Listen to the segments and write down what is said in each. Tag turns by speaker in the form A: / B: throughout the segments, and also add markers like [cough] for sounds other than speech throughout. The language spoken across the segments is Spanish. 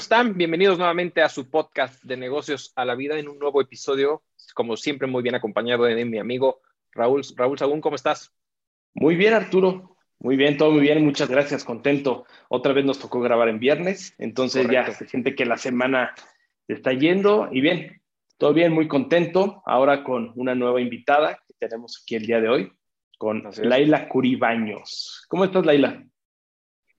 A: están? Bienvenidos nuevamente a su podcast de negocios a la vida en un nuevo episodio, como siempre muy bien acompañado de mi amigo Raúl. Raúl Sagún, ¿cómo estás?
B: Muy bien, Arturo. Muy bien, todo muy bien, muchas gracias, contento. Otra vez nos tocó grabar en viernes, entonces ya se siente que la semana está yendo y bien, todo bien, muy contento. Ahora con una nueva invitada que tenemos aquí el día de hoy, con Laila Curibaños. ¿Cómo estás, Laila?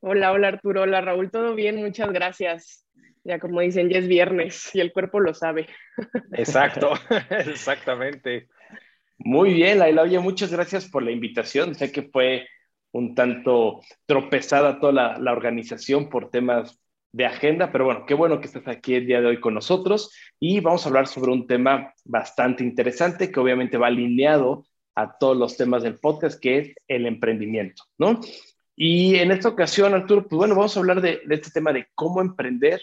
C: Hola, hola Arturo, hola Raúl, todo bien, muchas gracias. Ya como dicen, ya es viernes y el cuerpo lo sabe. [laughs]
A: Exacto, [laughs] exactamente.
B: Muy bien, Laila, oye, muchas gracias por la invitación. Sé que fue un tanto tropezada toda la, organización por temas de agenda, pero bueno, qué bueno que estés aquí el día de hoy con nosotros y vamos a hablar sobre un tema bastante interesante que obviamente va alineado a todos los temas del podcast, que es el emprendimiento, ¿no? Y en esta ocasión, Arturo, pues bueno, vamos a hablar de, este tema de cómo emprender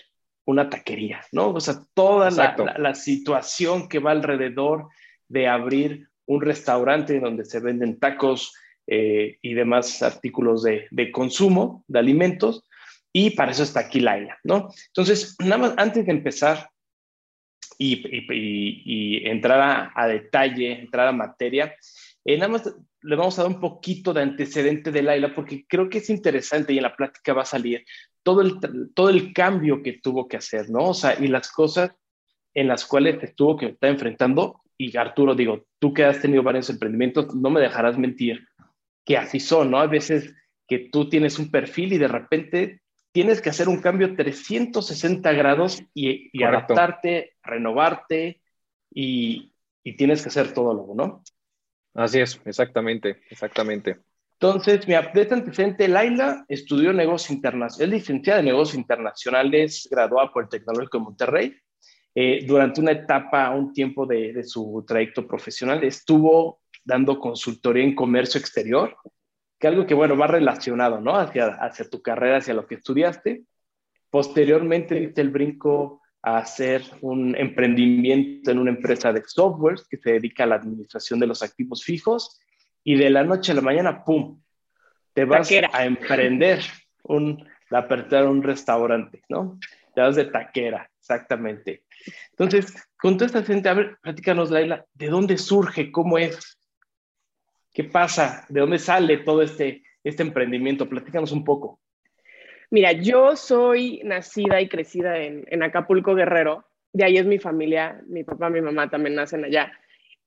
B: una taquería, ¿no? O sea, toda la, situación que va alrededor de abrir un restaurante donde se venden tacos eh, y demás artículos de, consumo, de alimentos, y para eso está aquí Laila, ¿no? Entonces, nada más antes de empezar y, entrar a, detalle, entrar a materia, eh, nada más le vamos a dar un poquito de antecedente de Laila porque creo que es interesante y en la plática va a salir todo el, todo el cambio que tuvo que hacer, ¿no? O sea, y las cosas en las cuales estuvo que está enfrentando. Y Arturo, digo, tú que has tenido varios emprendimientos, no me dejarás mentir que así son, ¿no? A veces que tú tienes un perfil y de repente tienes que hacer un cambio 360 grados y, y adaptarte, renovarte y, y tienes que hacer todo luego, ¿no?
A: Así es, exactamente, exactamente.
B: Entonces, mi update antecedente, Laila estudió negocios internacionales, es licenciada en negocios internacionales, graduada por el Tecnológico de Monterrey. Eh, durante una etapa, un tiempo de, de, su trayecto profesional, estuvo dando consultoría en comercio exterior, que algo que, bueno, va relacionado, ¿no? Hacia, hacia tu carrera, hacia lo que estudiaste. Posteriormente, diste el brinco a hacer un emprendimiento en una empresa de software que se dedica a la administración de los activos fijos y de la noche a la mañana, ¡pum!, te vas a emprender un, la apertura de un restaurante, ¿no? Te vas de taquera, exactamente. Entonces, con toda esta gente, a ver, platícanos, Laila, ¿de dónde surge? ¿Cómo es? ¿Qué pasa? ¿De dónde sale todo este, este emprendimiento? Platícanos un poco.
C: Mira, yo soy nacida y crecida en, Acapulco Guerrero, de ahí es mi familia, mi papá, mi mamá también nacen allá.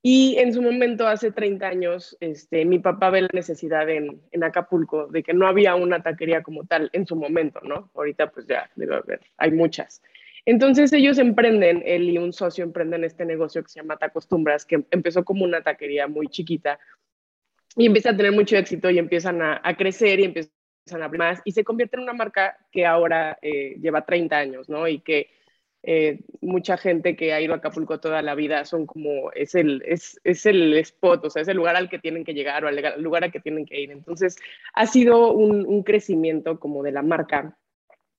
C: Y en su momento, hace 30 años, este, mi papá ve la necesidad en, Acapulco de que no había una taquería como tal en su momento, ¿no? Ahorita pues ya debe haber, hay muchas. Entonces ellos emprenden, él y un socio emprenden este negocio que se llama Tacostumbras, que empezó como una taquería muy chiquita y empieza a tener mucho éxito y empiezan a, a crecer y empiezan más y se convierte en una marca que ahora eh, lleva 30 años, ¿no? Y que eh, mucha gente que ha ido a Acapulco toda la vida son como, es el, es, es, el spot, o sea, es el lugar al que tienen que llegar o al lugar al que tienen que ir. Entonces, ha sido un, un crecimiento como de la marca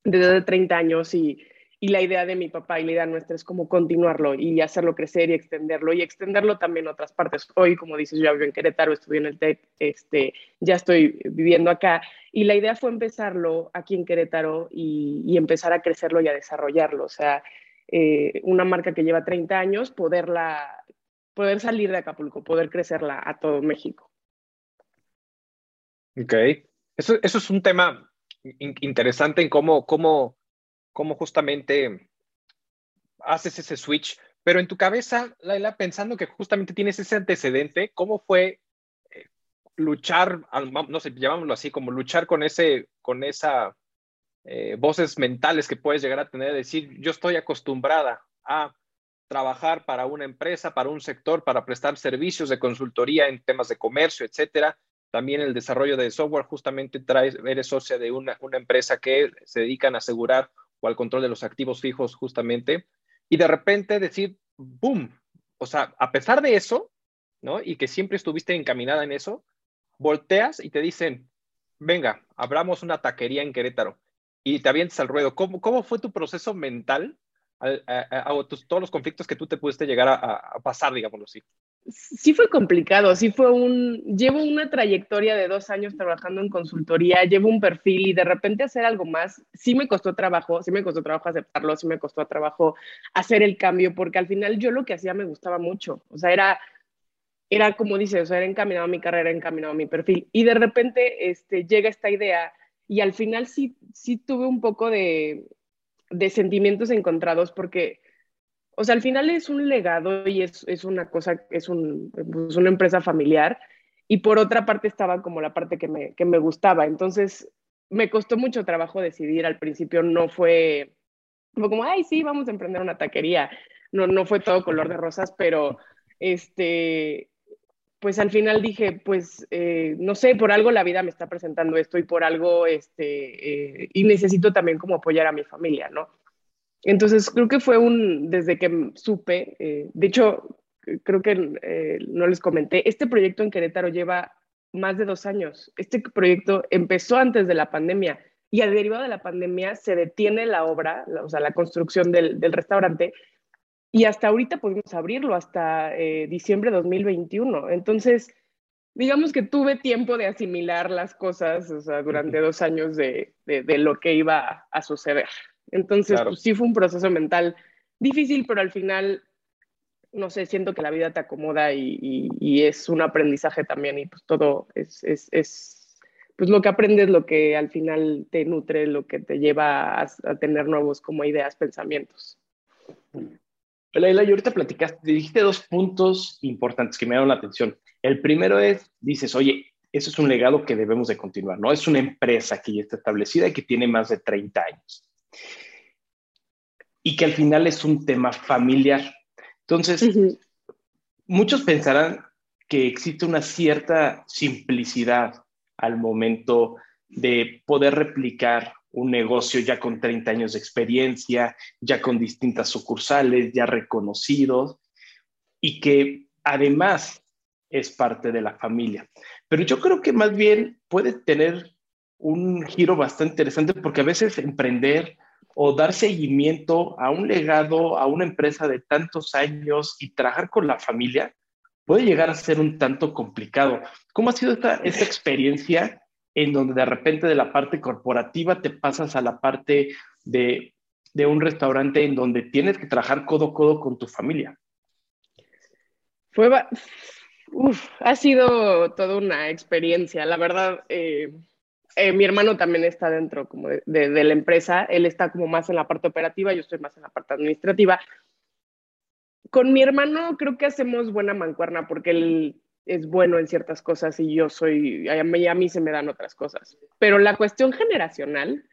C: desde 30 años y y la idea de mi papá y la idea nuestra es como continuarlo y hacerlo crecer y extenderlo y extenderlo también a otras partes. Hoy, como dices, yo vivo en Querétaro, estudié en el TEC, este, ya estoy viviendo acá y la idea fue empezarlo aquí en Querétaro y, empezar a crecerlo y a desarrollarlo. O sea, eh, una marca que lleva 30 años, poderla, poder salir de Acapulco, poder crecerla a todo México.
A: Ok, eso, eso es un tema interesante en cómo, cómo cómo justamente haces ese switch, pero en tu cabeza, Laila, pensando que justamente tienes ese antecedente, ¿cómo fue eh, luchar, no sé, llamámoslo así, como luchar con ese, con esa eh, voces mentales que puedes llegar a tener, decir, yo estoy acostumbrada a trabajar para una empresa, para un sector, para prestar servicios de consultoría en temas de comercio, etcétera. También el desarrollo de software, justamente traes, eres socia de una, una empresa que se dedican a asegurar o al control de los activos fijos justamente, y de repente decir, ¡boom! O sea, a pesar de eso, ¿no? Y que siempre estuviste encaminada en eso, volteas y te dicen, venga, abramos una taquería en Querétaro y te avientes al ruedo. ¿Cómo, cómo fue tu proceso mental a, todos los conflictos que tú te pudiste llegar a, pasar, digámoslo así?
C: Sí fue complicado, sí fue un, llevo una trayectoria de dos años trabajando en consultoría, llevo un perfil y de repente hacer algo más, sí me costó trabajo, sí me costó trabajo aceptarlo, sí me costó trabajo hacer el cambio, porque al final yo lo que hacía me gustaba mucho, o sea, era, era como dices, o sea, era encaminado a mi carrera, encaminado a mi perfil, y de repente este, llega esta idea y al final sí, sí tuve un poco de, de sentimientos encontrados porque o sea, al final es un legado y es, es una cosa, es un, pues una empresa familiar. Y por otra parte estaba como la parte que me, que me gustaba. Entonces, me costó mucho trabajo decidir. Al principio no fue, como, ay, sí, vamos a emprender una taquería. No, no fue todo color de rosas, pero este, pues al final dije, pues, eh, no sé, por algo la vida me está presentando esto y por algo, este, eh, y necesito también como apoyar a mi familia, ¿no? Entonces, creo que fue un, desde que supe, eh, de hecho, creo que eh, no les comenté, este proyecto en Querétaro lleva más de dos años. Este proyecto empezó antes de la pandemia y al derivado de la pandemia se detiene la obra, o sea, la construcción del, del restaurante y hasta ahorita pudimos abrirlo, hasta eh, diciembre de 2021. Entonces, digamos que tuve tiempo de asimilar las cosas, o sea, durante dos años de, de, de lo que iba a suceder. Entonces, pues, sí fue un proceso mental difícil, pero al final, no sé, siento que la vida te acomoda y, es un aprendizaje también y pues todo es, es, es, pues lo que aprendes, lo que al final te nutre, lo que te lleva a, tener nuevos como ideas, pensamientos.
B: Leila, y ahorita platicaste, dijiste dos puntos importantes que me dieron la atención. El primero es, dices, oye, eso es un legado que debemos de continuar, ¿no? Es una empresa que ya está establecida y que tiene más de 30 años y que al final es un tema familiar. Entonces, muchos pensarán que existe una cierta simplicidad al momento de poder replicar un negocio ya con 30 años de experiencia, ya con distintas sucursales, ya reconocidos, y que además es parte de la familia. Pero yo creo que más bien puede tener un giro bastante interesante porque a veces emprender o dar seguimiento a un legado, a una empresa de tantos años y trabajar con la familia puede llegar a ser un tanto complicado. ¿Cómo ha sido esta, esta experiencia en donde de repente de la parte corporativa te pasas a la parte de, de un restaurante en donde tienes que trabajar codo a codo con tu familia?
C: Fue, uf, ha sido toda una experiencia, la verdad. Eh, eh, mi hermano también está dentro como de, la empresa, él está como más en la parte operativa, yo estoy más en la parte administrativa. Con mi hermano creo que hacemos buena mancuerna porque él es bueno en ciertas cosas y yo soy, a mí, a mí se me dan otras cosas. Pero la cuestión generacional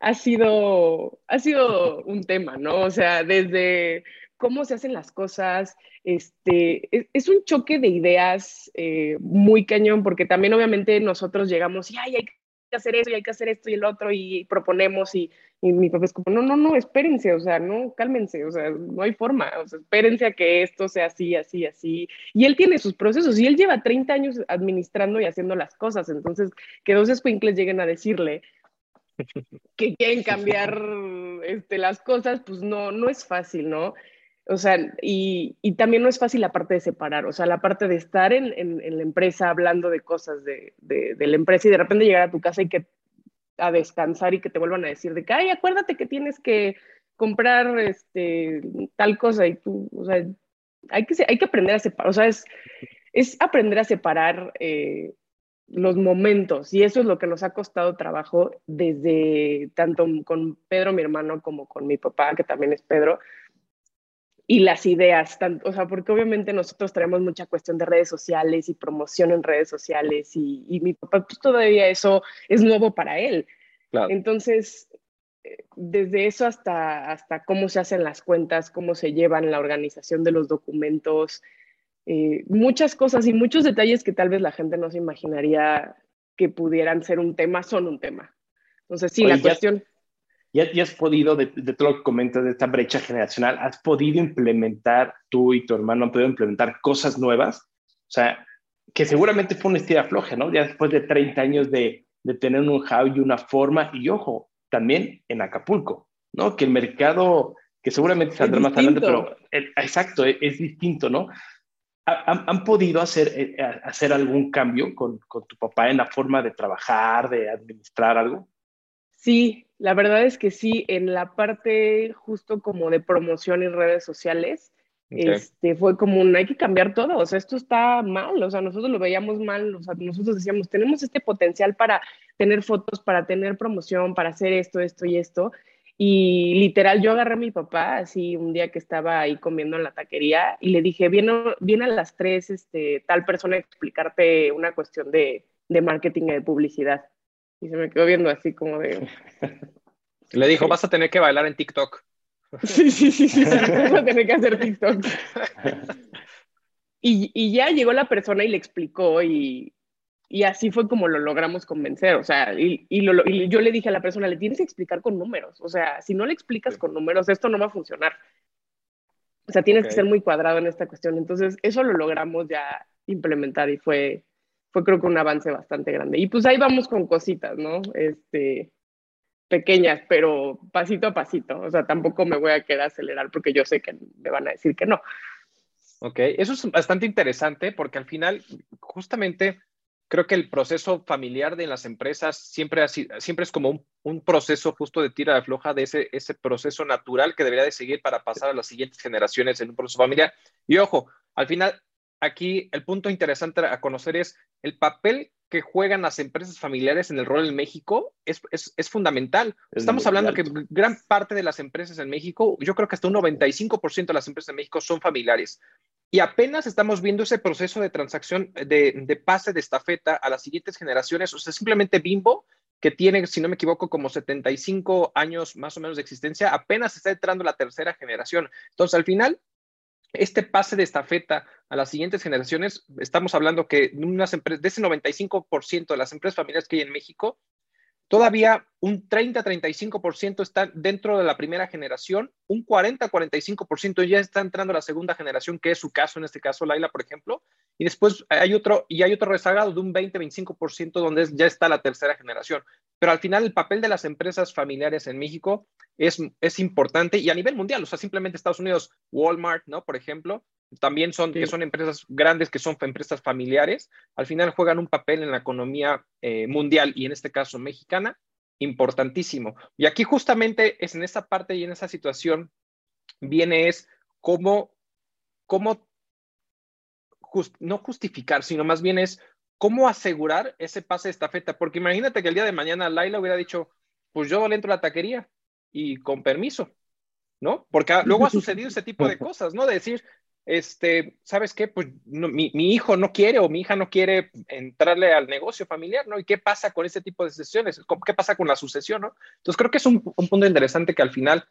C: ha sido, ha sido un tema, ¿no? O sea, desde cómo se hacen las cosas, este, es, un choque de ideas eh, muy cañón, porque también obviamente nosotros llegamos y Ay, hay que hacer eso y hay que hacer esto y el otro y proponemos y, mi papá es como, no, no, no, espérense, o sea, no, cálmense, o sea, no hay forma, o sea, espérense a que esto sea así, así, así. Y él tiene sus procesos y él lleva 30 años administrando y haciendo las cosas, entonces que dos escuincles lleguen a decirle [laughs] que quieren cambiar este, las cosas, pues no, no es fácil, ¿no? O sea, y, y, también no es fácil la parte de separar, o sea, la parte de estar en, en, la empresa hablando de cosas de, de, la empresa y de repente llegar a tu casa y que a descansar y que te vuelvan a decir de que, ay, acuérdate que tienes que comprar este, tal cosa y tú, o sea, hay que, hay que aprender a separar, o sea, es, es aprender a separar eh, los momentos y eso es lo que nos ha costado trabajo desde tanto con Pedro, mi hermano, como con mi papá, que también es Pedro y las ideas, tanto, o sea, porque obviamente nosotros tenemos mucha cuestión de redes sociales y promoción en redes sociales y, y mi papá pues todavía eso es nuevo para él. Entonces, eh, desde eso hasta, hasta cómo se hacen las cuentas, cómo se llevan la organización de los documentos, eh, muchas cosas y muchos detalles que tal vez la gente no se imaginaría que pudieran ser un tema, son un tema. Entonces, sí, la cuestión
B: ya has podido, de, todo lo que comentas de esta brecha generacional, has podido implementar, tú y tu hermano han podido implementar cosas nuevas, o sea, que seguramente fue una estira floja, ¿no? Ya después de 30 años de, de tener un how y una forma, y ojo, también en Acapulco, ¿no? Que el mercado, que seguramente saldrá más adelante, pero exacto, es, es, distinto, ¿no? ¿Han, podido hacer, eh, hacer algún cambio con, con, tu papá en la forma de trabajar, de administrar algo?
C: Sí, la verdad es que sí, en la parte justo como de promoción y redes sociales, este, fue como un, hay que cambiar todo, o sea, esto está mal, o sea, nosotros lo veíamos mal, o sea, nosotros decíamos, tenemos este potencial para tener fotos, para tener promoción, para hacer esto, esto y esto, y literal, yo agarré a mi papá así un día que estaba ahí comiendo en la taquería y le dije, viene, viene a las tres este, tal persona a explicarte una cuestión de, de marketing y de publicidad. Y se me quedó viendo así como de... [laughs]
A: Le dijo, vas a tener que bailar en TikTok. [laughs]
C: Sí, sí, sí, sí, vas a tener que hacer TikTok. [laughs] Y, y, ya llegó la persona y le explicó y, y así fue como lo logramos convencer, o sea, y, y, lo, y, yo le dije a la persona, le tienes que explicar con números, o sea, si no le explicas con números, esto no va a funcionar. O sea, tienes que ser muy cuadrado en esta cuestión. Entonces, eso lo logramos ya implementar y fue, fue creo que un avance bastante grande. Y pues ahí vamos con cositas, ¿no? Este, pequeñas, pero pasito a pasito. O sea, tampoco me voy a quedar acelerar porque yo sé que me van a decir que no.
A: Ok, eso es bastante interesante porque al final, justamente, creo que el proceso familiar de las empresas siempre, siempre es como un, proceso justo de tira de floja de ese, ese proceso natural que debería de seguir para pasar a las siguientes generaciones en un proceso familiar. Y ojo, al final, aquí el punto interesante a conocer es el papel que juegan las empresas familiares en el rol en México es, es, fundamental. Estamos hablando que gran parte de las empresas en México, yo creo que hasta un 95% de las empresas en México son familiares. Y apenas estamos viendo ese proceso de transacción, de, de, pase de estafeta a las siguientes generaciones. O sea, simplemente Bimbo, que tiene, si no me equivoco, como 75 años más o menos de existencia, apenas está entrando la tercera generación. Entonces, al final, este pase de estafeta a las siguientes generaciones, estamos hablando que de ese 95% de las empresas familiares que hay en México, Todavía un 30-35% está dentro de la primera generación, un 40-45% ya está entrando la segunda generación, que es su caso, en este caso Laila, por ejemplo, y después hay otro, y hay otro rezagado de un 20-25% donde ya está la tercera generación. Pero al final el papel de las empresas familiares en México es, es importante y a nivel mundial, o sea, simplemente Estados Unidos, Walmart, ¿no? Por ejemplo, también son, que son empresas grandes, que son empresas familiares, al final juegan un papel en la economía eh, mundial y en este caso mexicana, importantísimo. Y aquí justamente es en esa parte y en esa situación viene es cómo, cómo no justificar, sino más bien es cómo asegurar ese pase de estafeta, porque imagínate que el día de mañana Laila hubiera dicho, pues yo le entro a la taquería y con permiso, ¿no? Porque luego ha [laughs] sucedido ese tipo de cosas, ¿no? De decir, este, ¿sabes qué? Pues mi, hijo no quiere o mi hija no quiere entrarle al negocio familiar, ¿no? ¿Y qué pasa con ese tipo de sesiones? ¿Qué pasa con la sucesión, ¿no? Entonces creo que es un, punto interesante que al final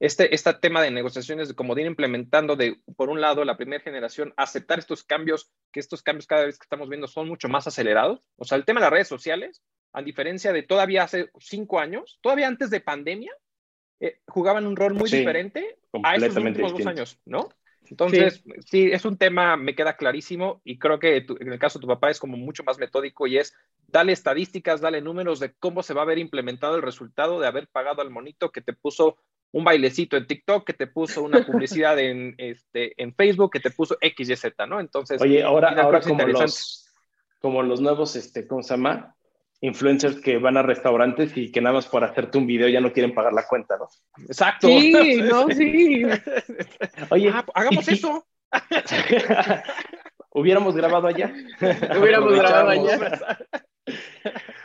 A: este, este tema de negociaciones, de ir implementando de, por un lado, la primera generación, aceptar estos cambios, que estos cambios cada vez que estamos viendo son mucho más acelerados. O sea, el tema de las redes sociales, a diferencia de todavía hace cinco años, todavía antes de pandemia, eh, jugaban un rol muy diferente a estos últimos dos años, ¿no? Entonces, sí. es un tema, me queda clarísimo y creo que en el caso de tu papá es como mucho más metódico y es, dale estadísticas, dale números de cómo se va a ver implementado el resultado de haber pagado al monito que te puso un bailecito en TikTok, que te puso una [laughs] publicidad en, este, en Facebook, que te puso X, Y, Z, ¿no? Entonces,
B: oye, ahora, ahora como los, como los nuevos, este, ¿cómo se llama? Influencers que van a restaurantes y que nada más por hacerte un video ya no quieren pagar la cuenta, ¿no?
A: Exacto.
C: Sí, [laughs] no, sí.
A: Oye, ah, hagamos eso. [laughs]
B: Hubiéramos grabado allá. [laughs]
C: Hubiéramos grabado allá.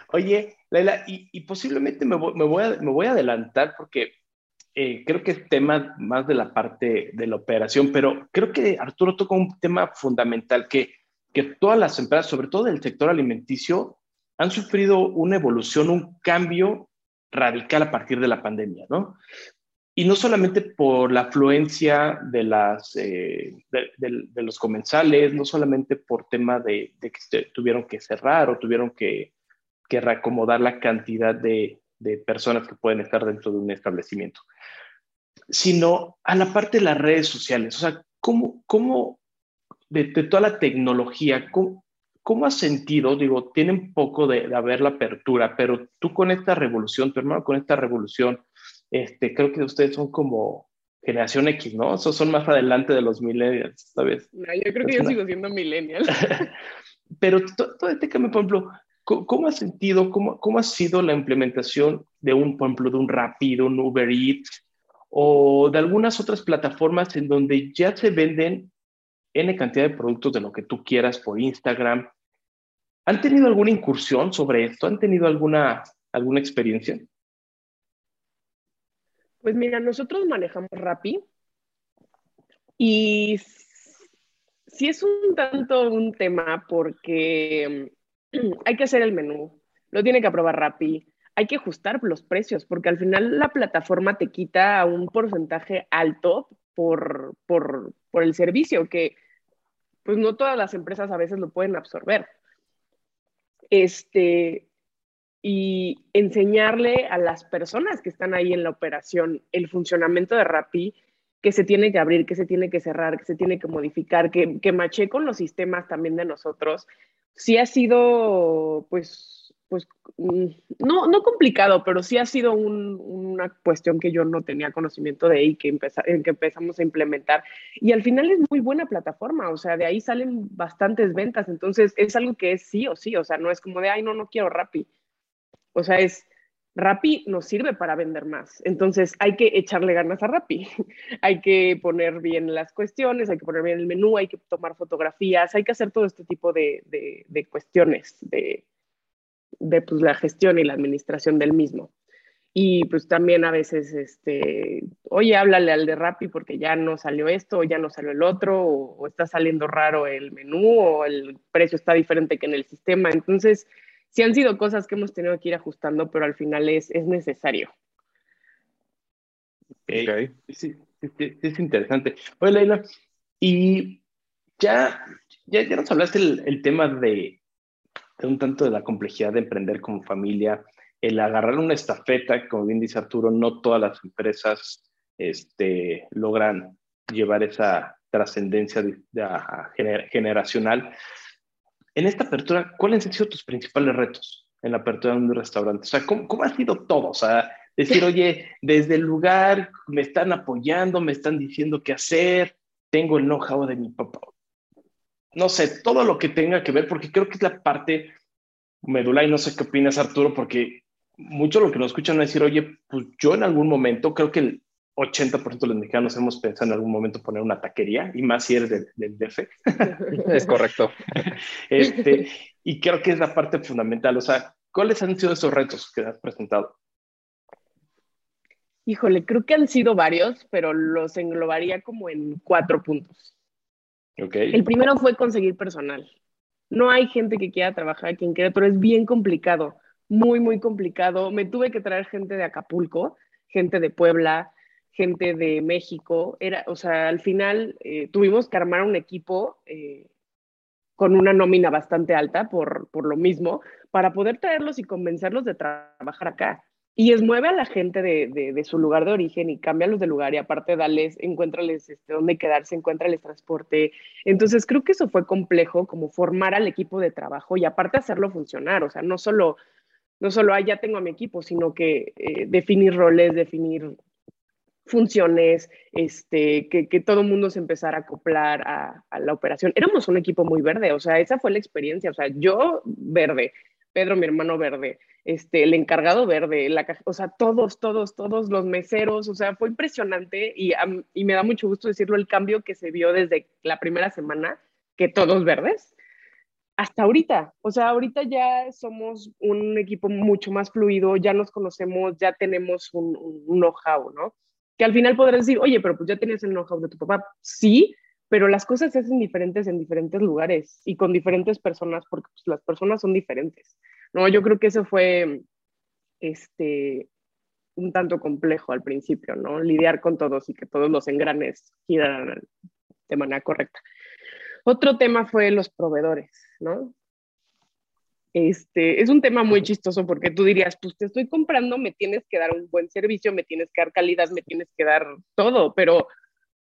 B: Oye, Laila, y, posiblemente me voy, a, me voy a adelantar porque eh, creo que es tema más de la parte de la operación, pero creo que Arturo toca un tema fundamental que, que todas las empresas, sobre todo del sector alimenticio, han sufrido una evolución, un cambio radical a partir de la pandemia, ¿no? Y no solamente por la afluencia de, las, eh, de, los comensales, no solamente por tema de, que tuvieron que cerrar o tuvieron que, que reacomodar la cantidad de, personas que pueden estar dentro de un establecimiento, sino a la parte de las redes sociales. O sea, ¿cómo, cómo de, toda la tecnología, cómo, ¿Cómo has sentido? Digo, tienen poco de, haber la apertura, pero tú con esta revolución, tu hermano con esta revolución, este, creo que ustedes son como generación X, ¿no? Esos son más adelante de los millennials, ¿sabes?
C: No, yo creo que yo sigo siendo millennial. [laughs]
B: Pero todo este cambio, por ejemplo, ¿cómo, ha sentido, cómo, cómo ha sido la implementación de un, por ejemplo, de un Rapid, un Uber Eats o de algunas otras plataformas en donde ya se venden N cantidad de productos de lo que tú quieras por Instagram? ¿Han tenido alguna incursión sobre esto? ¿Han tenido alguna, alguna experiencia?
C: Pues mira, nosotros manejamos Rappi y sí es un tanto un tema porque mm, hay que hacer el menú, lo tiene que aprobar Rappi, hay que ajustar los precios porque al final la plataforma te quita un porcentaje alto por, por, por el servicio que pues no todas las empresas a veces lo pueden absorber. Este, y enseñarle a las personas que están ahí en la operación el funcionamiento de Rappi, que se tiene que abrir, que se tiene que cerrar, que se tiene que modificar, que, que maché con los sistemas también de nosotros, sí ha sido, pues, pues mm, no, no complicado, pero sí ha sido una cuestión que yo no tenía conocimiento de y que, que empezamos a implementar. Y al final es muy buena plataforma, o sea, de ahí salen bastantes ventas, entonces es algo que es sí o sí, o sea, no es como de, ay, no, no quiero Rappi o sea, es Rappi nos sirve para vender más. Entonces hay que echarle ganas a Rappi. [laughs] hay que poner bien las cuestiones, hay que poner bien el menú, hay que tomar fotografías, hay que hacer todo este tipo de, cuestiones de, pues, la gestión y la administración del mismo. Y pues también a veces, este, oye, háblale al de Rappi porque ya no salió esto, o ya no salió el otro, o, o está saliendo raro el menú, o el precio está diferente que en el sistema. Entonces, sí han sido cosas que hemos tenido que ir ajustando, pero al final es, es necesario.
B: Okay. Sí, es interesante. Oye, Leila, y ya, ya, ya nos hablaste el, el tema de, de, un tanto de la complejidad de emprender como familia, el agarrar una estafeta, como bien dice Arturo, no todas las empresas este, logran llevar esa trascendencia generacional. En esta apertura, ¿cuáles han sido tus principales retos en la apertura de un restaurante? O sea, ¿cómo, ha sido todo? O sea, decir, [laughs] oye, desde el lugar me están apoyando, me están diciendo qué hacer, tengo el know-how de mi papá. No sé, todo lo que tenga que ver, porque creo que es la parte medular y no sé qué opinas, Arturo, porque mucho lo que nos escuchan es decir, oye, pues yo en algún momento creo que el 80% de los mexicanos hemos pensado en algún momento poner una taquería, y más si eres del, del DF.
A: Es correcto. [laughs]
B: Este, y creo que es la parte fundamental. O sea, ¿cuáles han sido esos retos que has presentado?
C: Híjole, creo que han sido varios, pero los englobaría como en cuatro puntos. El primero fue conseguir personal. No hay gente que quiera trabajar aquí en Querétaro, es bien complicado, muy, muy complicado. Me tuve que traer gente de Acapulco, gente de Puebla, gente de México. Era, o sea, al final eh, tuvimos que armar un equipo eh, con una nómina bastante alta por, por lo mismo, para poder traerlos y convencerlos de trabajar acá. Y es mueve a la gente de, de, su lugar de origen y cámbialos de lugar y aparte dales, encuéntrales este, dónde quedarse, encuéntrales transporte. Entonces creo que eso fue complejo, como formar al equipo de trabajo y aparte hacerlo funcionar. O sea, no solo, no solo, ah, ya tengo a mi equipo, sino que eh, definir roles, definir funciones, este, que, que todo el mundo se empezara a acoplar a, la operación. Éramos un equipo muy verde, o sea, esa fue la experiencia, o sea, yo verde, Pedro, mi hermano verde, este, el encargado verde, la o sea, todos, todos, todos los meseros, o sea, fue impresionante y, y me da mucho gusto decirlo, el cambio que se vio desde la primera semana, que todos verdes, hasta ahorita. O sea, ahorita ya somos un equipo mucho más fluido, ya nos conocemos, ya tenemos un, un know-how, ¿no? que al final podrás decir, oye, pero pues ya tenías el know-how de tu papá. Sí, pero las cosas se hacen diferentes en diferentes lugares y con diferentes personas, porque pues, las personas son diferentes. No, yo creo que eso fue este, un tanto complejo al principio, ¿no? Lidiar con todos y que todos los engranes giraran de manera correcta. Otro tema fue los proveedores, ¿no? Este, es un tema muy chistoso porque tú dirías, pues te estoy comprando, me tienes que dar un buen servicio, me tienes que dar calidad, me tienes que dar todo, pero,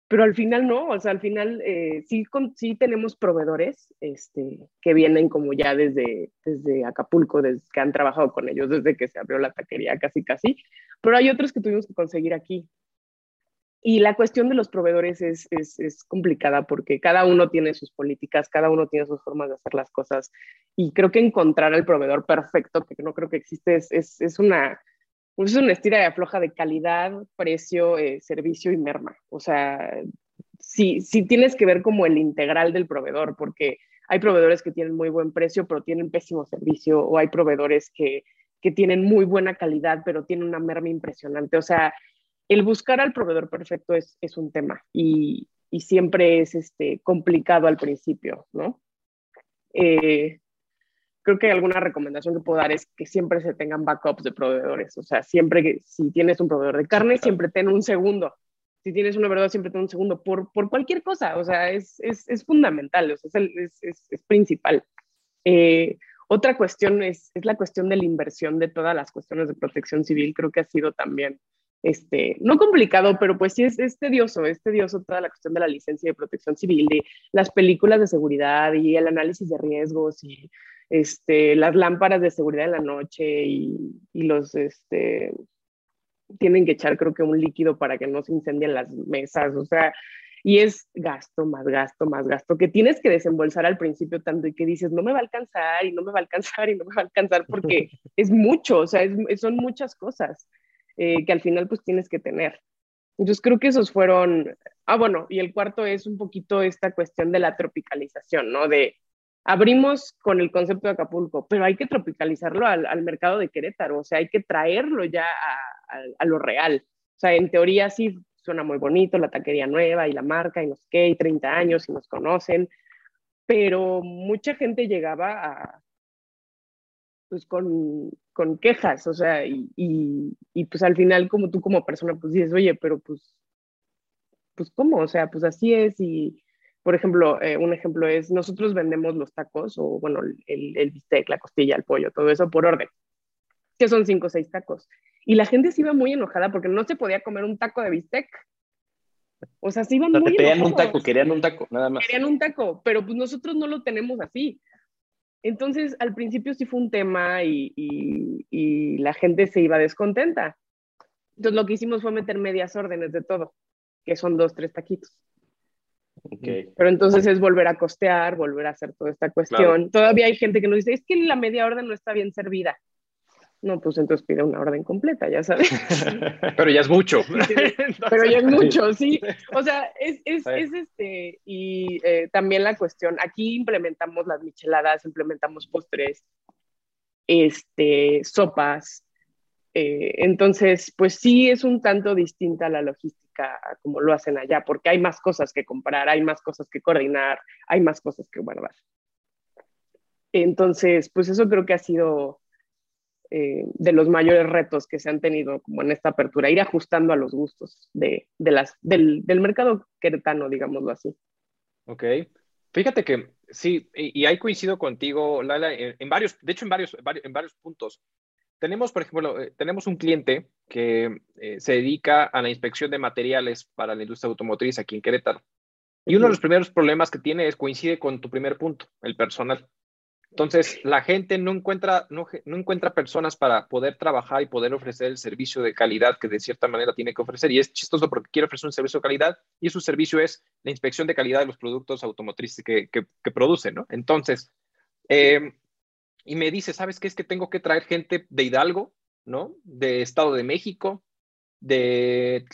C: pero al final no, o sea, al final eh, sí, sí tenemos proveedores este, que vienen como ya desde, desde Acapulco, desde, que han trabajado con ellos desde que se abrió la taquería casi casi, pero hay otros que tuvimos que conseguir aquí. Y la cuestión de los proveedores es, es, complicada porque cada uno tiene sus políticas, cada uno tiene sus formas de hacer las cosas. Y creo que encontrar al proveedor perfecto, que no creo que existe, es, es una, es una estira de afloja de calidad, precio, eh, servicio y merma. O sea, sí, sí tienes que ver como el integral del proveedor, porque hay proveedores que tienen muy buen precio, pero tienen pésimo servicio, o hay proveedores que, que tienen muy buena calidad, pero tienen una merma impresionante. O sea, el buscar al proveedor perfecto es, es un tema y, y, siempre es este, complicado al principio, ¿no? Eh, creo que alguna recomendación que puedo dar es que siempre se tengan backups de proveedores. O sea, siempre que si tienes un proveedor de carne, siempre ten un segundo. Si tienes una verdad, siempre ten un segundo por, por cualquier cosa. O sea, es, es, es fundamental, o sea, es, es, principal. Eh, otra cuestión es, es la cuestión de la inversión de todas las cuestiones de protección civil. Creo que ha sido también este, no complicado, pero pues sí es, es, tedioso, es tedioso toda la cuestión de la licencia de protección civil, de las películas de seguridad y el análisis de riesgos y este, las lámparas de seguridad en la noche y, y los, este, tienen que echar creo que un líquido para que no se incendien las mesas, o sea, y es gasto, más gasto, más gasto, que tienes que desembolsar al principio tanto y que dices, no me va a alcanzar y no me va a alcanzar y no me va a alcanzar porque [laughs] es mucho, o sea, son muchas cosas. Eh, que al final pues tienes que tener. Entonces creo que esos fueron, ah bueno, y el cuarto es un poquito esta cuestión de la tropicalización, ¿no? De abrimos con el concepto de Acapulco, pero hay que tropicalizarlo al, al mercado de Querétaro, o sea, hay que traerlo ya a, a, lo real. O sea, en teoría sí suena muy bonito la taquería nueva y la marca y no sé qué, y 30 años y nos conocen, pero mucha gente llegaba a, pues con, con quejas, o sea, y, y, pues al final como tú como persona pues dices, oye, pero pues, pues ¿cómo? O sea, pues así es y, por ejemplo, eh, un ejemplo es, nosotros vendemos los tacos o bueno, el, el bistec, la costilla, el pollo, todo eso por orden, que son cinco o seis tacos. Y la gente se iba muy enojada porque no se podía comer un taco de bistec. O sea, se iban muy
B: querían un taco, querían un taco, nada más.
C: Querían un taco, pero pues nosotros no lo tenemos así. Entonces, al principio sí fue un tema y, y, la gente se iba descontenta. Entonces, lo que hicimos fue meter medias órdenes de todo, que son dos, tres taquitos. Okay. Pero entonces es volver a costear, volver a hacer toda esta cuestión. Todavía hay gente que nos dice, es que la media orden no está bien servida. No, pues entonces pide una orden completa, ya sabes.
A: Pero ya es mucho.
C: Pero ya es mucho, sí. [laughs] O sea, es, es, es este, y eh, también la cuestión, aquí implementamos las micheladas, implementamos postres, este, sopas. Eh, entonces, pues sí es un tanto distinta la logística como lo hacen allá, porque hay más cosas que comprar, hay más cosas que coordinar, hay más cosas que guardar. Entonces, pues eso creo que ha sido eh, de los mayores retos que se han tenido como en esta apertura, ir ajustando a los gustos de, de las, del, del, mercado queretano, digámoslo así.
A: Ok. Fíjate que sí, y, ahí coincido contigo, Lala, en, varios, de hecho en varios, en varios puntos. Tenemos, por ejemplo, eh, tenemos un cliente que eh, se dedica a la inspección de materiales para la industria automotriz aquí en Querétaro. Y uno de los primeros problemas que tiene es coincide con tu primer punto, el personal. Entonces, la gente no encuentra, no, encuentra personas para poder trabajar y poder ofrecer el servicio de calidad que de cierta manera tiene que ofrecer. Y es chistoso porque quiere ofrecer un servicio de calidad y su servicio es la inspección de calidad de los productos automotrices que, que, producen, ¿no? Entonces, em, y me dice, ¿sabes qué? Es que tengo que traer gente de Hidalgo, ¿no? De Estado de México, de,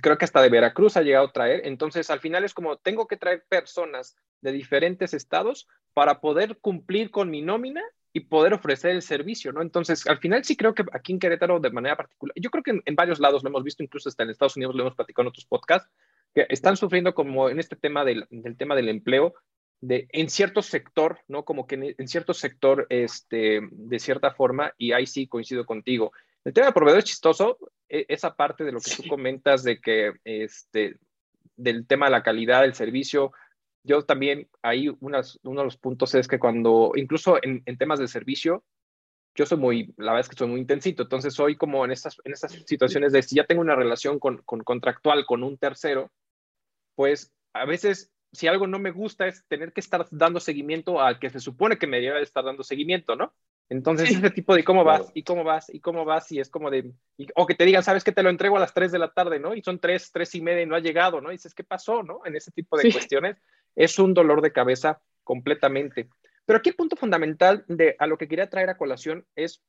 A: creo que hasta de Veracruz ha llegado a traer. Entonces, al final es como, tengo que traer personas de diferentes estados para poder cumplir con mi nómina y poder ofrecer el servicio, ¿no? Entonces, al final sí creo que aquí en Querétaro de manera particular, yo creo que en, varios lados lo hemos visto, incluso hasta en Estados Unidos lo hemos platicado en otros podcasts, que están sufriendo como en este tema del, tema del empleo, de, en cierto sector, ¿no? Como que en, cierto sector, este, de cierta forma, y ahí sí coincido contigo. El tema de proveedor es chistoso, e, esa parte de lo que tú comentas de que, este, del tema de la calidad del servicio, yo también ahí uno de los puntos es que cuando, incluso en, temas de servicio, yo soy muy, la verdad es que soy muy intensito, entonces soy como en estas, en estas situaciones de si ya tengo una relación con, con contractual con un tercero, pues a veces si algo no me gusta es tener que estar dando seguimiento al que se supone que me debe estar dando seguimiento, ¿no? Entonces, ese tipo de cómo vas, y cómo vas, y cómo vas, y es como de, o que te digan, sabes que te lo entrego a las 3 de la tarde, ¿no? Y son 3, 3 y media y no ha llegado, ¿no? Y dices, ¿qué pasó, no? En ese tipo de cuestiones, es un dolor de cabeza completamente. Pero aquí el punto fundamental de a lo que quería traer a colación es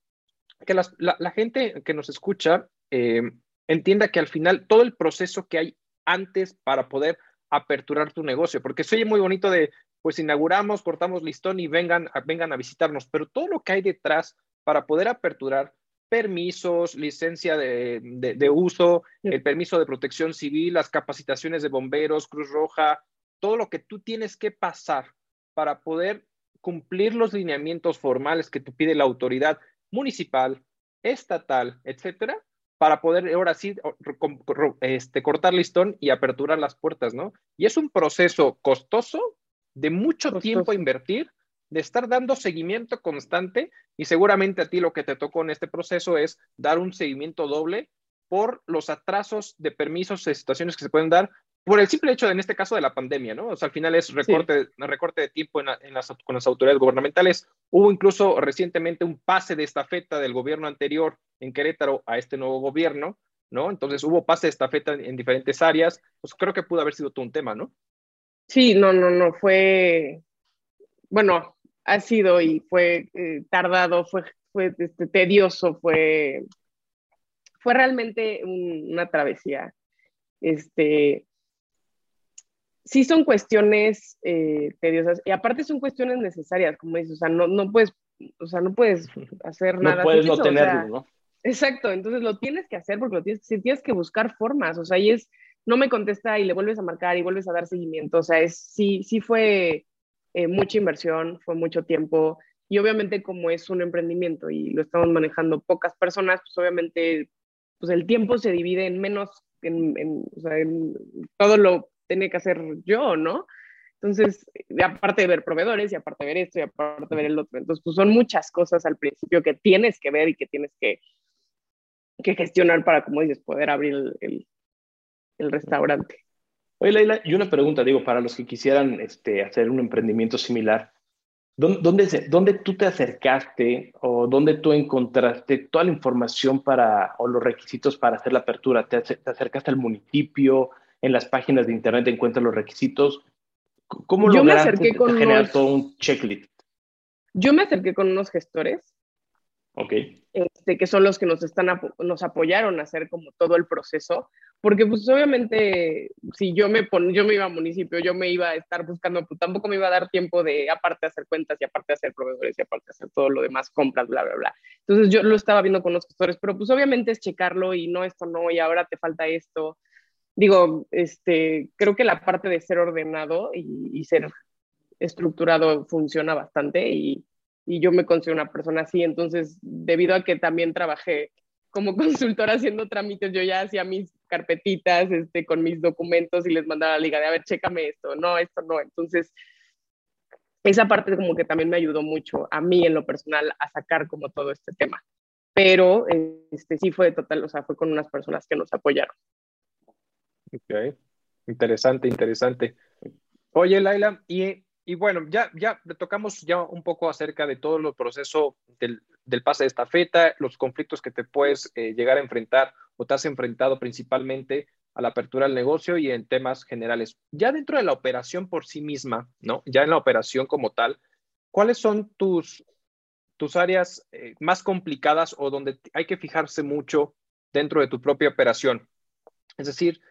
A: que la, gente que nos escucha eh, entienda que al final todo el proceso que hay antes para poder aperturar tu negocio, porque se oye muy bonito de, pues inauguramos, cortamos listón y vengan, vengan a visitarnos, pero todo lo que hay detrás para poder aperturar permisos, licencia de, de, uso, el permiso de protección civil, las capacitaciones de bomberos, Cruz Roja, todo lo que tú tienes que pasar para poder cumplir los lineamientos formales que te pide la autoridad municipal, estatal, etcétera, para poder ahora sí este, cortar listón y aperturar las puertas, ¿no? Y es un proceso costoso, de mucho tiempo a invertir, de estar dando seguimiento constante y seguramente a ti lo que te tocó en este proceso es dar un seguimiento doble por los atrasos de permisos y situaciones que se pueden dar por el simple hecho, de, en este caso, de la pandemia, ¿no? O sea, al final es recorte, recorte de tiempo en, las, con las autoridades gubernamentales. Hubo incluso recientemente un pase de estafeta del gobierno anterior en Querétaro a este nuevo gobierno, ¿no? Entonces hubo pase de estafeta en, diferentes áreas. Pues creo que pudo haber sido todo un tema, ¿no?
C: Sí, no, no, no, fue, bueno, ha sido y fue eh, tardado, fue, fue este, tedioso, fue, fue realmente una travesía. Este, sí son cuestiones eh, tediosas y aparte son cuestiones necesarias, como dices, o sea, no, no puedes, o sea, no puedes [laughs] hacer nada.
B: No puedes no tenerlo, ¿no?
C: Exacto, entonces lo tienes que hacer porque lo tienes, tienes que buscar formas, o sea, y es, no me contesta y le vuelves a marcar y vuelves a dar seguimiento, o sea, es, sí, sí fue eh, mucha inversión, fue mucho tiempo y obviamente como es un emprendimiento y lo estamos manejando pocas personas, pues obviamente pues el tiempo se divide en menos, en, en, o sea, en todo lo tenía que hacer yo, ¿no? Entonces, aparte de ver proveedores y aparte de ver esto y aparte de ver el otro, entonces, pues son muchas cosas al principio que tienes que ver y que tienes que, que gestionar para, como dices, poder abrir el, el, restaurante.
B: Oye, Leila, y una pregunta, digo, para los que quisieran este, hacer un emprendimiento similar, ¿dónde, ¿dónde tú te acercaste o dónde tú encontraste toda la información para, o los requisitos para hacer la apertura? ¿Te, te acercaste al municipio? En las páginas de internet encuentras los requisitos. ¿Cómo yo lograste generar todo un checklist?
C: Yo me acerqué con unos gestores.
B: Ok.
C: Este, que son los que nos, están, nos apoyaron a hacer como todo el proceso, porque pues obviamente si yo me, pon, yo me iba a municipio, yo me iba a estar buscando, pues tampoco me iba a dar tiempo de aparte hacer cuentas y aparte hacer proveedores y aparte hacer todo lo demás, compras, bla, bla, bla. Entonces yo lo estaba viendo con los gestores, pero pues obviamente es checarlo y no, esto no, y ahora te falta esto, digo, este, creo que la parte de ser ordenado y, ser estructurado funciona bastante y, y, yo me considero una persona así, entonces debido a que también trabajé como [laughs] consultora haciendo trámites, yo ya hacía mis carpetitas este, con mis documentos y les mandaba a la liga de, a ver, chécame esto, no, esto no, entonces esa parte como que también me ayudó mucho a mí en lo personal a sacar como todo este tema, pero este, sí fue total, o sea, fue con unas personas que nos apoyaron.
A: Ok, interesante, interesante. Oye, Laila, y, y bueno, ya, ya tocamos ya un poco acerca de todo el proceso del, del pase de estafeta, los conflictos que te puedes eh, llegar a enfrentar o te has enfrentado principalmente a la apertura del negocio y en temas generales. Ya dentro de la operación por sí misma, ¿no? Ya en la operación como tal, ¿cuáles son tus, tus áreas eh, más complicadas o donde hay que fijarse mucho dentro de tu propia operación? Es decir,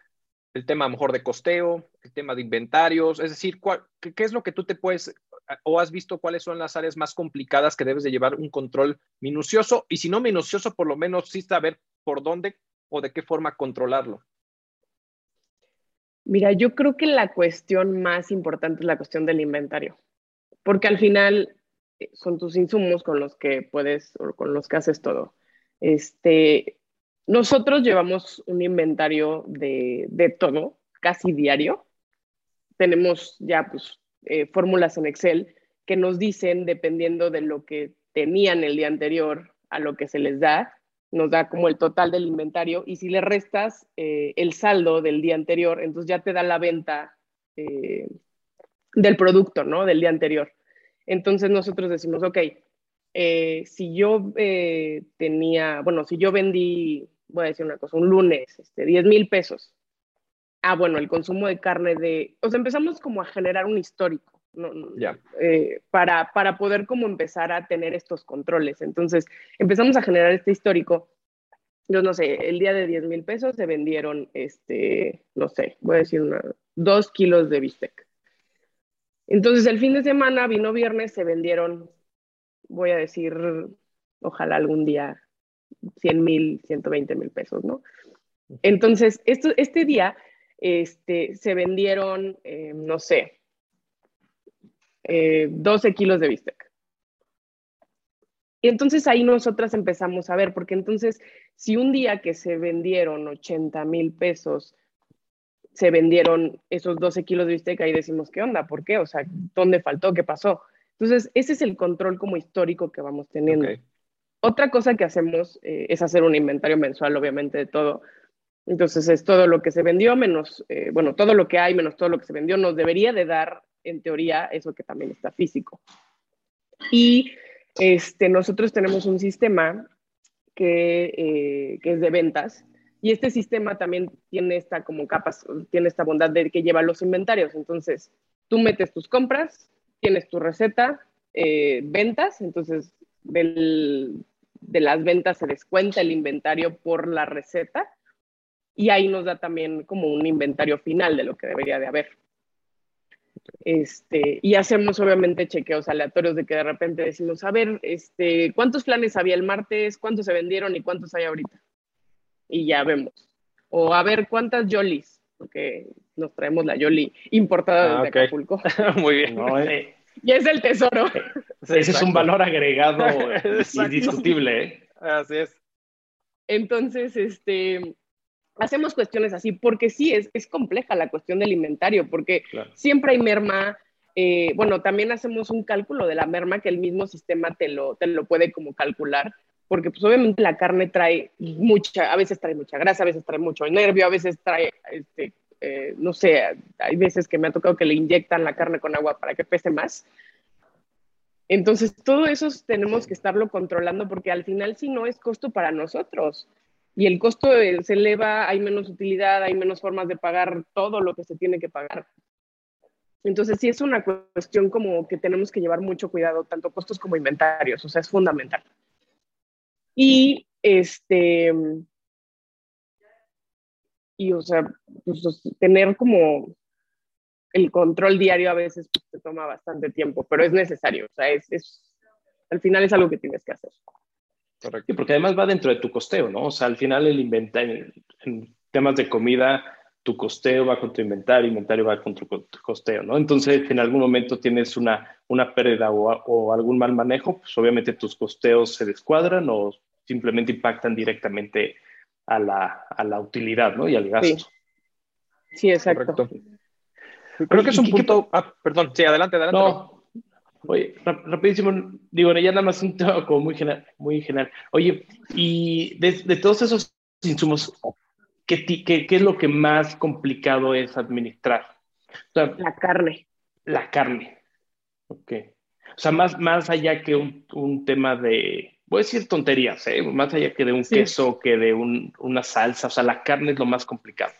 A: el tema a mejor de costeo, el tema de inventarios, es decir, qué, es lo que tú te puedes o has visto cuáles son las áreas más complicadas que debes de llevar un control minucioso y si no minucioso, por lo menos sí saber por dónde o de qué forma controlarlo.
C: Mira, yo creo que la cuestión más importante es la cuestión del inventario, porque al final eh, son tus insumos con los que puedes o con los que haces todo. Este, nosotros llevamos un inventario de, todo, casi diario. Tenemos ya pues, eh, fórmulas en Excel que nos dicen, dependiendo de lo que tenían el día anterior a lo que se les da, nos da como el total del inventario y si le restas eh, el saldo del día anterior, entonces ya te da la venta eh, del producto, ¿no? Del día anterior. Entonces nosotros decimos, ok, si yo tenía, bueno, si yo vendí, voy a decir una cosa, un lunes, este, 10 mil pesos. Ah, bueno, el consumo de carne de, o sea, empezamos como a generar un histórico, ¿no? Eh, para, para poder como empezar a tener estos controles. Entonces, empezamos a generar este histórico. Yo no sé, el día de 10 mil pesos se vendieron, este, no sé, voy a decir una, dos kilos de bistec. Entonces, el fin de semana, vino viernes, se vendieron voy a decir, ojalá algún día 100 mil, 120 mil pesos, ¿no? Entonces, esto, este día este, se vendieron, eh, no sé, 12 eh, kilos de bistec. Y entonces ahí nosotras empezamos a ver, porque entonces, si un día que se vendieron 80 mil pesos, se vendieron esos 12 kilos de bistec, ahí decimos, ¿qué onda? ¿Por qué? O sea, ¿dónde faltó? ¿Qué pasó? Entonces, ese es el control como histórico que vamos teniendo. Otra cosa que hacemos eh, es hacer un inventario mensual, obviamente, de todo. Entonces, es todo lo que se vendió menos, eh, bueno, todo lo que hay menos todo lo que se vendió, nos debería de dar, en teoría, eso que también está físico. Y este, nosotros tenemos un sistema que, eh, que es de ventas, y este sistema también tiene esta como capas, tiene esta bondad de que lleva los inventarios. Entonces, tú metes tus compras, tienes tu receta, ventas, entonces de las ventas se descuenta el inventario por la receta y ahí nos da también como un inventario final de lo que debería de haber. Este, y hacemos obviamente chequeos aleatorios de que de repente decimos, a ver, este, ¿cuántos planes había el martes? ¿Cuántos se vendieron y cuántos hay ahorita? Y ya vemos. O a ver, ¿cuántas Jollies? Porque nos traemos la Yoli importada desde ah, Acapulco. [laughs]
A: Muy bien.
C: Eh, y es el tesoro.
B: Ese es un valor agregado [laughs] indiscutible. ¿eh?
A: Así es.
C: Entonces, este, hacemos cuestiones así, porque sí, es, es compleja la cuestión del inventario, porque siempre hay merma. Eh, bueno, también hacemos un cálculo de la merma que el mismo sistema te lo, te lo puede como calcular, porque pues obviamente la carne trae mucha, a veces trae mucha grasa, a veces trae mucho nervio, a veces trae este, eh, no sé, hay veces que me ha tocado que le inyectan la carne con agua para que pese más. Entonces, todo eso tenemos que estarlo controlando porque al final si no es costo para nosotros. Y el costo se eleva, hay menos utilidad, hay menos formas de pagar todo lo que se tiene que pagar. Entonces, sí es una cuestión como que tenemos que llevar mucho cuidado, tanto costos como inventarios, o sea, es fundamental. Y este, y, o sea, pues, tener como el control diario a veces pues, te toma bastante tiempo, pero es necesario, o sea, es, es, al final es algo que tienes que hacer.
B: Correcto. porque además va dentro de tu costeo, ¿no? O sea, al final el inventario, en temas de comida, tu costeo va con tu inventario, inventario va con tu costeo, ¿no? Entonces, en algún momento tienes una, una pérdida o, o, algún mal manejo, pues obviamente tus costeos se descuadran o simplemente impactan directamente a la, a la utilidad, ¿no? Y al gasto.
C: Sí, exacto.
A: Creo que es un punto... Ah, perdón, sí, adelante, adelante.
B: No, oye, rapidísimo, digo, ya nada más un tema como muy general. Muy general. Oye, y de, de todos esos insumos, ¿qué, qué, ¿qué, es lo que más complicado es administrar?
C: la carne.
B: La carne. Ok. O sea, más, más allá que un, un tema de voy a decir tonterías, ¿eh? más allá que de un queso, que de una salsa, o sea, la carne es lo más complicado.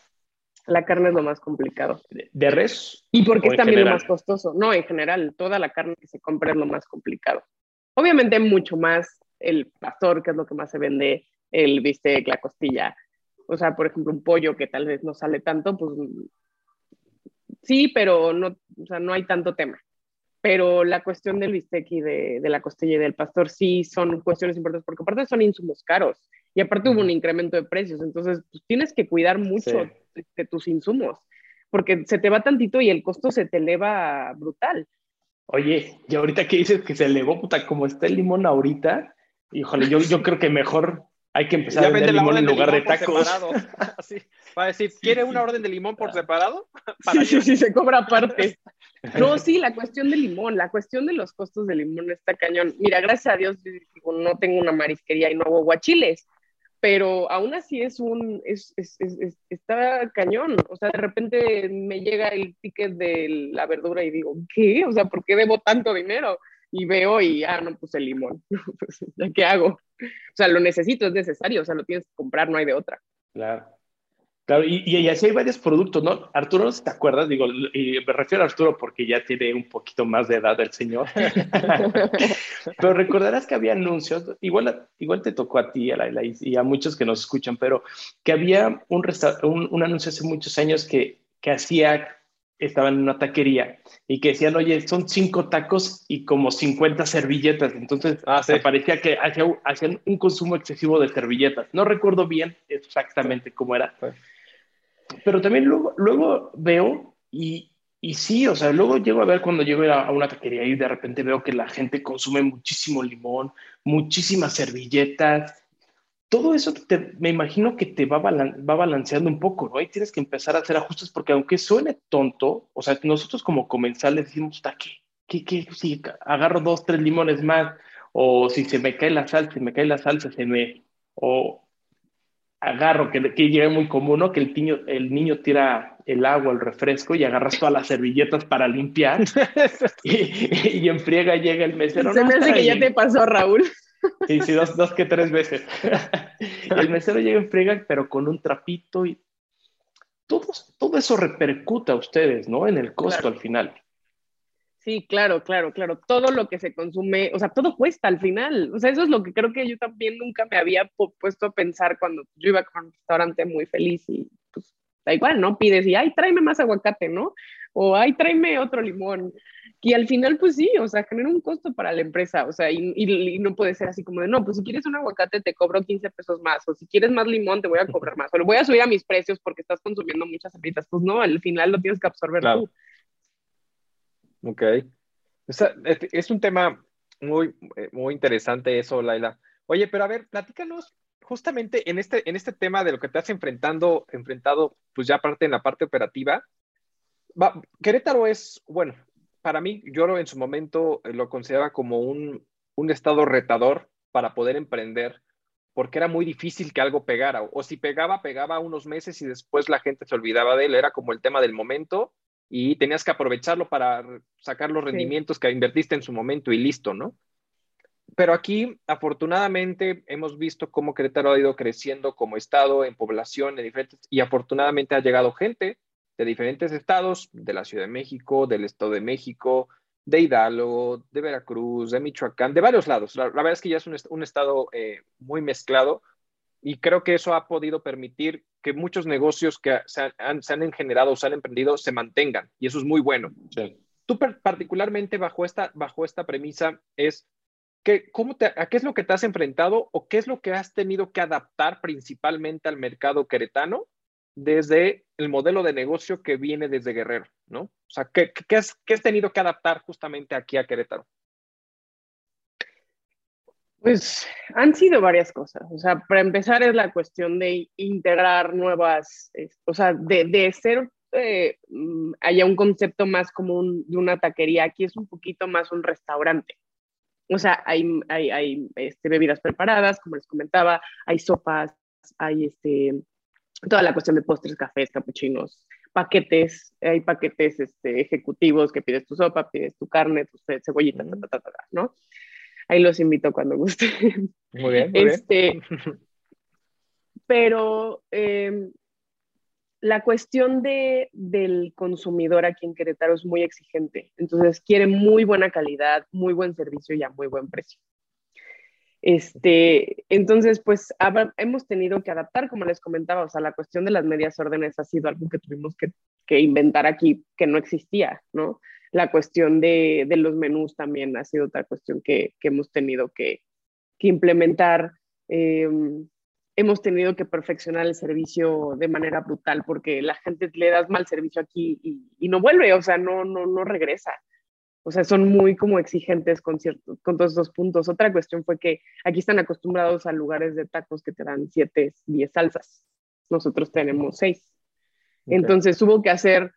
C: La carne es lo más complicado.
B: ¿De, res?
C: Y porque es también lo más costoso. No, en general, toda la carne que se compra es lo más complicado. Obviamente mucho más el pastor, que es lo que más se vende, el bistec, la costilla. O sea, por ejemplo, un pollo que tal vez no sale tanto, pues sí, pero no, o sea, no hay tanto tema pero la cuestión del bistec y de, la costilla y del pastor sí son cuestiones importantes porque aparte son insumos caros y aparte hubo un incremento de precios, entonces pues, tienes que cuidar mucho de, tus insumos porque se te va tantito y el costo se te eleva brutal.
B: Oye, y ahorita que dices que se elevó, puta, como está el limón ahorita, híjole, yo, yo creo que mejor hay que empezar a vender limón en lugar de, tacos. [laughs]
A: Así, para decir, ¿quiere una orden de limón por separado? [laughs]
C: sí, sí, sí, se cobra aparte. [laughs] No, sí, la cuestión del limón, la cuestión de los costos del limón está cañón. Mira, gracias a Dios no tengo una marisquería y no hago guachiles, pero aún así es un, es, es, es, está cañón. O sea, de repente me llega el ticket de la verdura y digo, ¿qué? O sea, ¿por qué debo tanto dinero? Y veo y, ah, no puse limón, [laughs] pues, ¿qué hago? O sea, lo necesito, es necesario, o sea, lo tienes que comprar, no hay de otra.
B: Claro. Claro, y, y, así hay varios productos, ¿no? Arturo, no sé si te acuerdas, digo, y me refiero a Arturo porque ya tiene un poquito más de edad el señor. [laughs] pero recordarás que había anuncios, igual, igual te tocó a ti a y a muchos que nos escuchan, pero que había un, un, un anuncio hace muchos años que, que hacía, estaban en una taquería y que decían, oye, son cinco tacos y como 50 servilletas. Entonces, ah, parecía que hacían un consumo excesivo de servilletas. No recuerdo bien exactamente cómo era. Pero también luego, luego veo y, y sí, o sea, luego llego a ver cuando llego a, una taquería y de repente veo que la gente consume muchísimo limón, muchísimas servilletas. Todo eso me imagino que te va, va balanceando un poco, ¿no? Y tienes que empezar a hacer ajustes porque aunque suene tonto, o sea, nosotros como comensales decimos, ¿qué? ¿Qué, qué? Si agarro dos, tres limones más, o si se me cae la salsa, se me cae la salsa, se me... O, agarro, que, que llega muy común, ¿no? Que el niño, el niño tira el agua, el refresco y agarras todas las servilletas para limpiar [laughs] y, y, en friega llega el mesero.
C: Se me hace que ya te pasó, Raúl.
B: Sí, sí, dos, dos que tres veces. [laughs] el mesero llega en friega, pero con un trapito y todo, todo eso repercuta a ustedes, ¿no? En el costo al final.
C: Sí, claro, claro, claro. Todo lo que se consume, o sea, todo cuesta al final. O sea, eso es lo que creo que yo también nunca me había puesto a pensar cuando yo iba a un restaurante muy feliz y pues da igual, ¿no? Pides y, ay, tráeme más aguacate, ¿no? O, ay, tráeme otro limón. Y al final, pues sí, o sea, genera un costo para la empresa, o sea, y, y, no puede ser así como de, no, pues si quieres un aguacate te cobro 15 pesos más, o si quieres más limón te voy a cobrar más, o lo voy a subir a mis precios porque estás consumiendo muchas semillas. Pues no, al final lo tienes que absorber tú.
A: Ok. Es, un tema muy, muy interesante eso, Laila. Oye, pero a ver, platícanos justamente en este, en este tema de lo que te has enfrentando, enfrentado, pues ya aparte en la parte operativa. Querétaro es, bueno, para mí, yo en su momento eh, lo consideraba como un, un estado retador para poder emprender, porque era muy difícil que algo pegara, o, o si pegaba, pegaba unos meses y después la gente se olvidaba de él, era como el tema del momento y tenías que aprovecharlo para sacar los rendimientos que invertiste en su momento y listo, ¿no? Pero aquí, afortunadamente, hemos visto cómo Querétaro ha ido creciendo como estado en población de diferentes, y afortunadamente ha llegado gente de diferentes estados, de la Ciudad de México, del Estado de México, de Hidalgo, de Veracruz, de Michoacán, de varios lados. La, verdad es que ya es un, estado eh, muy mezclado y creo que eso ha podido permitir que muchos negocios que se han, se han generado o se han emprendido se mantengan y eso es muy bueno. Tú particularmente bajo esta, bajo esta premisa es que, ¿cómo te, ¿a qué es lo que te has enfrentado o qué es lo que has tenido que adaptar principalmente al mercado queretano desde el modelo de negocio que viene desde Guerrero, ¿no? O sea, ¿qué, qué, has, qué has tenido que adaptar justamente aquí a Querétaro?
C: Pues han sido varias cosas. O sea, para empezar es la cuestión de integrar nuevas, o sea, de, ser, eh, mm, haya un concepto más como de una taquería. Aquí es un poquito más un restaurante. O sea, hay, hay, hay este, bebidas preparadas, como les comentaba, hay sopas, hay este, toda la cuestión de postres, cafés, capuchinos, paquetes, hay paquetes este, ejecutivos que pides tu sopa, pides tu carne, tu cebollita, ¿no? Ahí los invito cuando gusten.
A: Muy bien. Muy este,
C: Pero em, la cuestión de, del consumidor aquí en Querétaro es muy exigente. Entonces quiere muy buena calidad, muy buen servicio y a muy buen precio. Este, entonces, pues hemos tenido que adaptar, como les comentaba, o sea, la cuestión de las medias órdenes ha sido algo que tuvimos que, que inventar aquí, que no existía, ¿no? La cuestión de, de, los menús también ha sido otra cuestión que, que hemos tenido que, que implementar. Em, hemos tenido que perfeccionar el servicio de manera brutal porque la gente le das mal servicio aquí y, y no vuelve, o sea, no, no, no regresa. O sea, son muy como exigentes con, ciertos, con todos esos puntos. Otra cuestión fue que aquí están acostumbrados a lugares de tacos que te dan 7, 10 salsas. Nosotros tenemos 6. Entonces hubo que hacer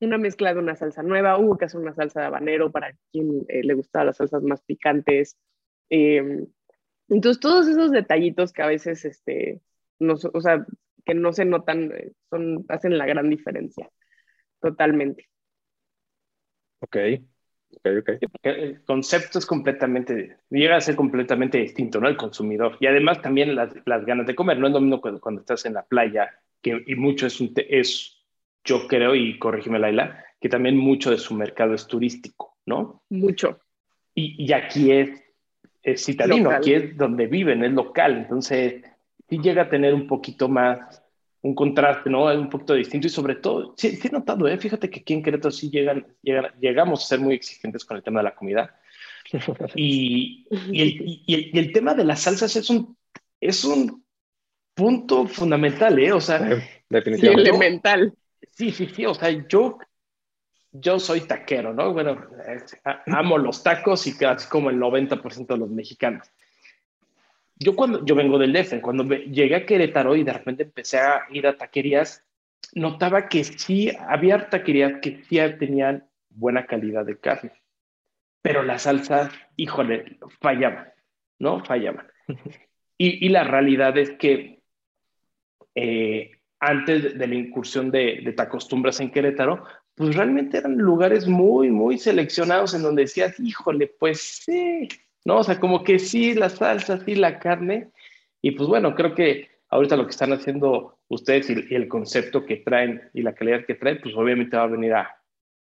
C: una mezcla de una salsa nueva, hubo que hacer una salsa de habanero para quien eh, le gustaba las salsas más picantes. Em, entonces, todos esos detallitos que a veces, este, no, o sea, que no se notan, eh, son, hacen la gran diferencia, totalmente.
A: Ok.
B: El concepto es completamente, llega a ser completamente distinto, ¿no? El consumidor. Y además también las, las ganas de comer. No es lo mismo cuando, cuando estás en la playa, que, y mucho es, un, es, yo creo, y corrígeme Laila, que también mucho de su mercado es turístico, ¿no?
C: Mucho.
B: Y, y aquí es, es citadino, aquí es donde viven, es local. Entonces, sí llega a tener un poquito más un contraste, ¿no? Un poquito distinto y sobre todo, sí, he notado, ¿eh? Fíjate que aquí en Querétaro sí llegan, llegamos a ser muy exigentes con el tema de la comida. [laughs] Y, y, el, y, el, tema de las salsas es un, es un punto fundamental, ¿eh? O sea,
C: definitivamente. elemental.
B: Sí, sí, sí, o sea, yo, yo soy taquero, ¿no? Bueno, amo los tacos y casi como el 90% de los mexicanos yo cuando yo vengo del DF, cuando llegué a Querétaro y de repente empecé a ir a taquerías, notaba que sí había taquerías que sí tenían buena calidad de carne, pero la salsa, híjole, fallaban, ¿no? Fallaban. Y, y la realidad es que eh, antes de la incursión de, de Tacostumbras en Querétaro, pues realmente eran lugares muy, muy seleccionados en donde decías, híjole, pues sí, ¿no? O sea, como que sí, la salsa, sí, la carne. Y pues bueno, creo que ahorita lo que están haciendo ustedes y, el concepto que traen y la calidad que traen, pues obviamente va a venir a,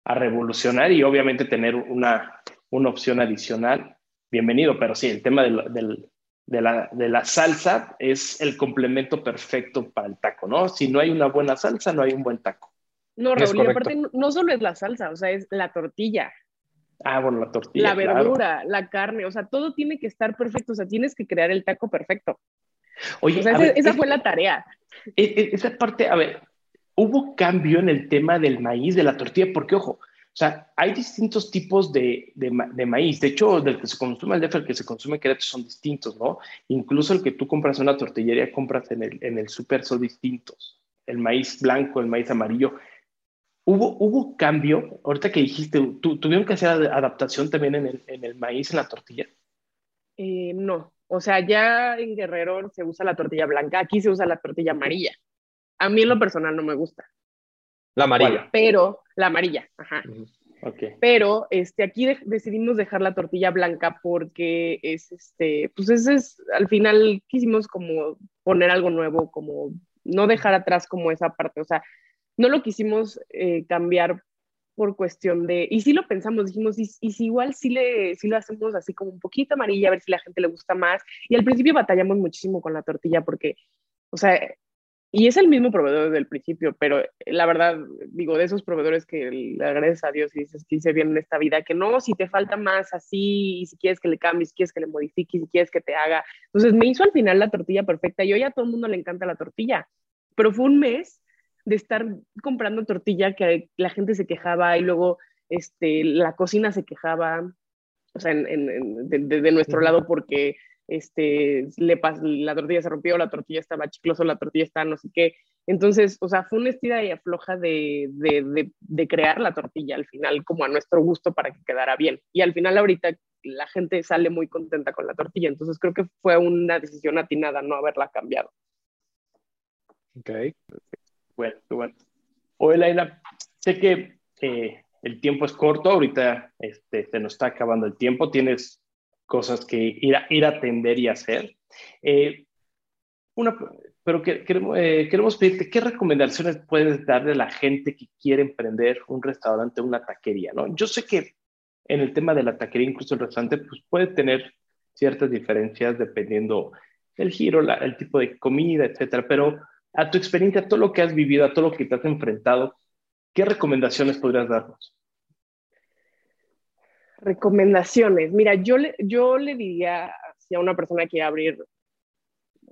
B: a revolucionar y obviamente tener una, una opción adicional. Bienvenido, pero sí, el tema del, del, de, la, de la salsa es el complemento perfecto para el taco, ¿no? Si no hay una buena salsa, no hay un buen taco.
C: No, Raúl, y aparte no solo es la salsa, o sea, es la tortilla.
B: Ah, bueno, la tortilla.
C: La verdura, la carne, o sea, todo tiene que estar perfecto, o sea, tienes que crear el taco perfecto. Oye, esa, fue la tarea.
B: E, e, esa parte, a ver, hubo cambio en el tema del maíz, de la tortilla, porque ojo, o sea, hay distintos tipos de, de, maíz. De hecho, del que se consume el DF, el que se consume en Querétaro son distintos, ¿no? Incluso el que tú compras en una tortillería, compras en el, en el súper son distintos. El maíz blanco, el maíz amarillo. ¿Hubo, ¿Hubo cambio? Ahorita que dijiste, ¿tuvieron que hacer adaptación también en el, en el maíz, en la tortilla?
C: Eh, no, o sea, ya en Guerrero se usa la tortilla blanca, aquí se usa la tortilla amarilla. A mí en lo personal no me gusta.
A: La amarilla.
C: pero, la amarilla, ajá. Okay. Pero este, aquí decidimos dejar la tortilla blanca porque es, este, pues ese es, al final quisimos como poner algo nuevo, como no dejar atrás como esa parte, o sea, no lo quisimos eh, cambiar por cuestión de, y sí lo pensamos, dijimos, y, si igual sí, le, sí lo hacemos así como un poquito amarilla, a ver si la gente le gusta más. Y al principio batallamos muchísimo con la tortilla porque, o sea, y es el mismo proveedor desde el principio, pero la verdad, digo, de esos proveedores que le agradeces a Dios y dices que hice bien en esta vida, que no, si te falta más así, y si quieres que le cambies, si quieres que le modifiques, si quieres que te haga. Entonces me hizo al final la tortilla perfecta y hoy a todo el mundo le encanta la tortilla, pero fue un mes de estar comprando tortilla que la gente se quejaba y luego este, la cocina se quejaba, o sea, de, nuestro lado porque este, le la tortilla se rompió, la tortilla estaba chiclosa, la tortilla estaba no sé qué. Entonces, o sea, fue una estira y afloja de, de, crear la tortilla al final, como a nuestro gusto para que quedara bien. Y al final ahorita la gente sale muy contenta con la tortilla, entonces creo que fue una decisión atinada no haberla cambiado.
B: Ok. Bueno, bueno. Oye, Laila, sé que eh, el tiempo es corto, ahorita este, se nos está acabando el tiempo, tienes cosas que ir a, ir a atender y hacer. Eh, una, pero que, queremos, eh, queremos pedirte, ¿qué recomendaciones puedes darle a la gente que quiere emprender un restaurante, una taquería? ¿no? Yo sé que en el tema de la taquería, incluso el restaurante, pues puede tener ciertas diferencias dependiendo el giro, el tipo de comida, etcétera, pero a tu experiencia, a todo lo que has vivido, a todo lo que te has enfrentado, ¿qué recomendaciones podrías darnos?
C: Recomendaciones. Mira, yo le, yo le diría si a una persona que quiere abrir,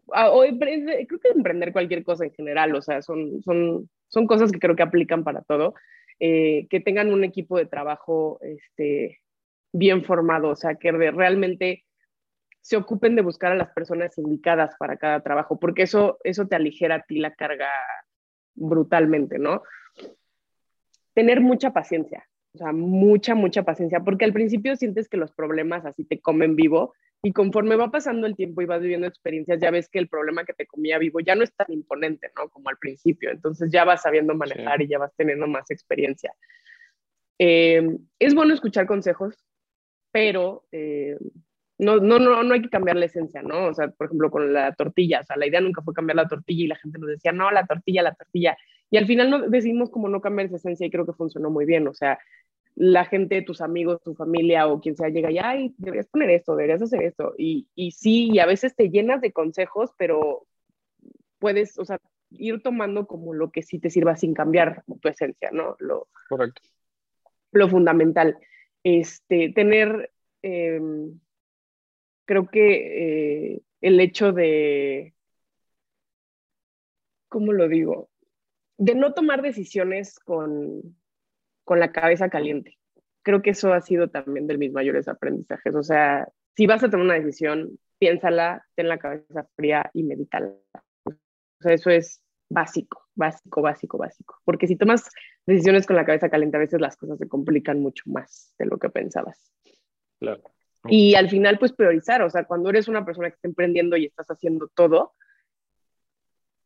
C: o creo que emprender cualquier cosa en general, o sea, son, son, son cosas que creo que aplican para todo, eh, que tengan un equipo de trabajo este, bien formado, o sea, que realmente se ocupen de buscar a las personas indicadas para cada trabajo, porque eso, eso te aligera a ti la carga brutalmente, ¿no? Tener mucha paciencia, o sea, mucha, mucha paciencia, porque al principio sientes que los problemas así te comen vivo y conforme va pasando el tiempo y vas viviendo experiencias, ya ves que el problema que te comía vivo ya no es tan imponente, ¿no? Como al principio, entonces ya vas sabiendo manejar y ya vas teniendo más experiencia. Eh, es bueno escuchar consejos, pero eh, no, no, no, no hay que cambiar la esencia, ¿no? O sea, por ejemplo, con la tortilla, o sea, la idea nunca fue cambiar la tortilla y la gente nos decía, no, la tortilla, la tortilla. Y al final no, decidimos como no cambiar esa esencia y creo que funcionó muy bien, o sea, la gente, tus amigos, tu familia o quien sea llega y, ay, deberías poner esto, deberías hacer esto. Y, y sí, y a veces te llenas de consejos, pero puedes, o sea, ir tomando como lo que sí te sirva sin cambiar tu esencia, ¿no? Lo,
A: Correcto.
C: Lo fundamental. Este, tener, eh, creo que eh, el hecho de, ¿cómo lo digo? De no tomar decisiones con, con la cabeza caliente. Creo que eso ha sido también de mis mayores aprendizajes. O sea, si vas a tomar una decisión, piénsala, ten la cabeza fría y medítala. O sea, eso es básico, básico, básico, básico. Porque si tomas decisiones con la cabeza caliente, a veces las cosas se complican mucho más de lo que pensabas.
B: Claro.
C: Y al final, pues priorizar, o sea, cuando eres una persona que está emprendiendo y estás haciendo todo,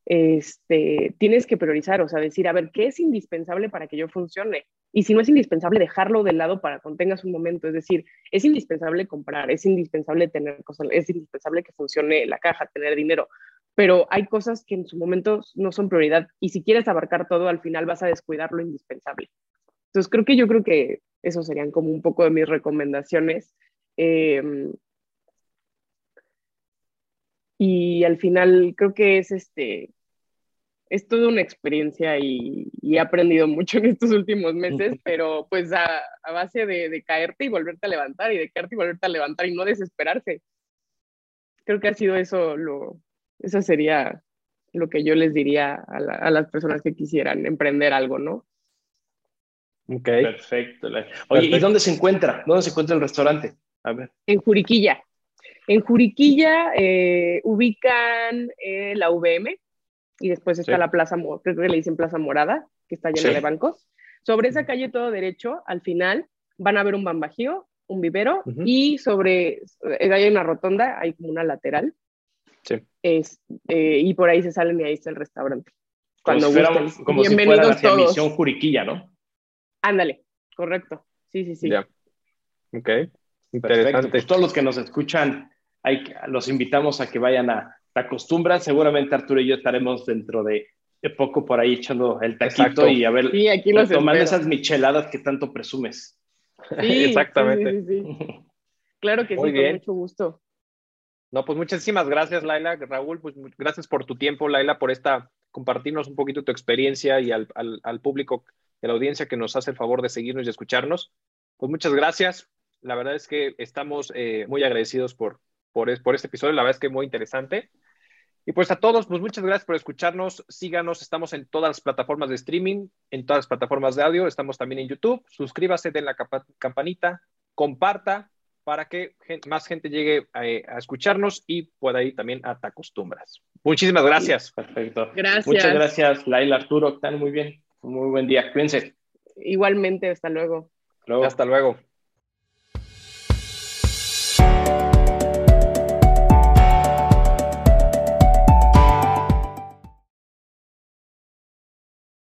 C: este, tienes que priorizar, o sea, decir, a ver, ¿qué es indispensable para que yo funcione? Y si no es indispensable, dejarlo de lado para cuando tengas un momento. Es decir, es indispensable comprar, es indispensable tener cosas, es indispensable que funcione la caja, tener dinero, pero hay cosas que en su momento no son prioridad. Y si quieres abarcar todo, al final vas a descuidar lo indispensable. Entonces, creo que yo creo que eso serían como un poco de mis recomendaciones. Eh, y al final creo que es este, es toda una experiencia y, y, he aprendido mucho en estos últimos meses, pero pues a, a base de, de, caerte y volverte a levantar y de caerte y volverte a levantar y no desesperarse. Creo que ha sido eso, lo, eso sería lo que yo les diría a, la, a las personas que quisieran emprender algo, ¿no?
B: Ok. Perfecto. Oye, Perfecto. ¿y dónde se encuentra? ¿Dónde se encuentra el restaurante? A ver.
C: En Juriquilla. En Juriquilla eh, ubican eh, la VM, y después está sí. la plaza, creo que le dicen Plaza Morada, que está llena sí. de bancos. Sobre esa calle todo derecho, al final, van a ver un bambajío, un vivero, uh -huh. y sobre, eh, hay una rotonda, hay como una lateral.
B: Sí.
C: Es, eh, y por ahí se salen y ahí está el restaurante.
B: Cuando como, fuera, como bienvenidos si todos. Misión Juriquilla, ¿no?
C: Ándale, correcto. Sí, sí, sí.
B: Yeah. Ok, interesante. Pues todos los que nos escuchan, hay, los invitamos a que vayan a te acostumbras, seguramente Arturo y yo estaremos dentro de, de poco por ahí echando el taquito Exacto. y a ver,
C: sí, aquí los
B: tomando espero. esas micheladas que tanto presumes.
C: Sí, Exactamente. Sí, sí, sí, Claro que Muy sí, bien. con mucho gusto.
A: No, pues muchísimas gracias, Laila. Raúl, pues gracias por tu tiempo, Laila, por esta, compartirnos un poquito tu experiencia y al, al, al público de la audiencia que nos hace el favor de seguirnos y escucharnos. Pues muchas gracias. La verdad es que estamos eh, muy agradecidos por, por, por, este episodio. La verdad es que muy interesante. Y pues a todos, pues muchas gracias por escucharnos. Síganos, estamos en todas las plataformas de streaming, en todas las plataformas de audio. Estamos también en YouTube. Suscríbase, den la campanita, comparta para que más gente llegue a, a escucharnos y pueda ir también a Te Acostumbras. Muchísimas gracias.
B: Perfecto.
C: Gracias.
B: Muchas gracias, Laila, Arturo. Están muy bien. Muy buen día. Cuídense.
C: Igualmente, hasta luego.
A: luego. Hasta luego.